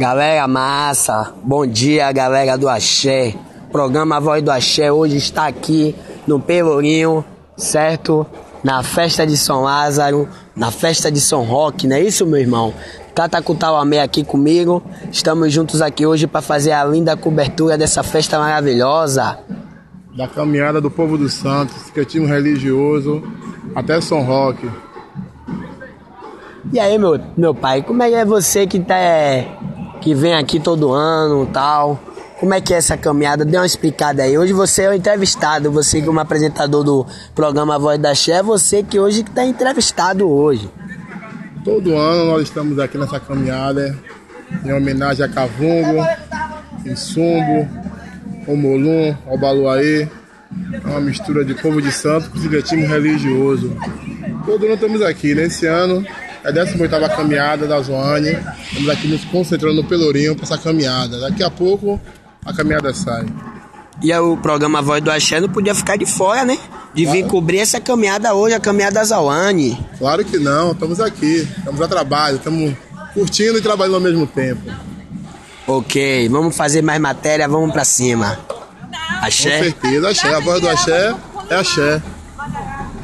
Galera massa, bom dia galera do Axé. O programa Voz do Axé hoje está aqui no Pelourinho, certo? Na festa de São Lázaro, na festa de São Roque, não é isso, meu irmão? Tata Kutawame aqui comigo. Estamos juntos aqui hoje para fazer a linda cobertura dessa festa maravilhosa. Da caminhada do povo dos santos, secretismo religioso, até São Roque. E aí, meu, meu pai, como é que é você que tá que vem aqui todo ano tal. Como é que é essa caminhada? Dê uma explicada aí. Hoje você é o entrevistado, você que é apresentador do programa Voz da Che, é você que hoje está entrevistado hoje. Todo ano nós estamos aqui nessa caminhada em homenagem a Cavungo, Insumbo, Omolum, Obaluaê. É uma mistura de povo de santo com sincretismo religioso. Todo ano estamos aqui. Nesse ano é a 18 caminhada da Zoane. Estamos aqui nos concentrando no Pelourinho para essa caminhada. Daqui a pouco a caminhada sai. E o programa Voz do Axé não podia ficar de fora, né? De claro. vir cobrir essa caminhada hoje, a caminhada da Zawane. Claro que não, estamos aqui, estamos a trabalho, estamos curtindo e trabalhando ao mesmo tempo. Ok, vamos fazer mais matéria, vamos para cima. Axé? Com certeza, axé. A voz do axé é axé.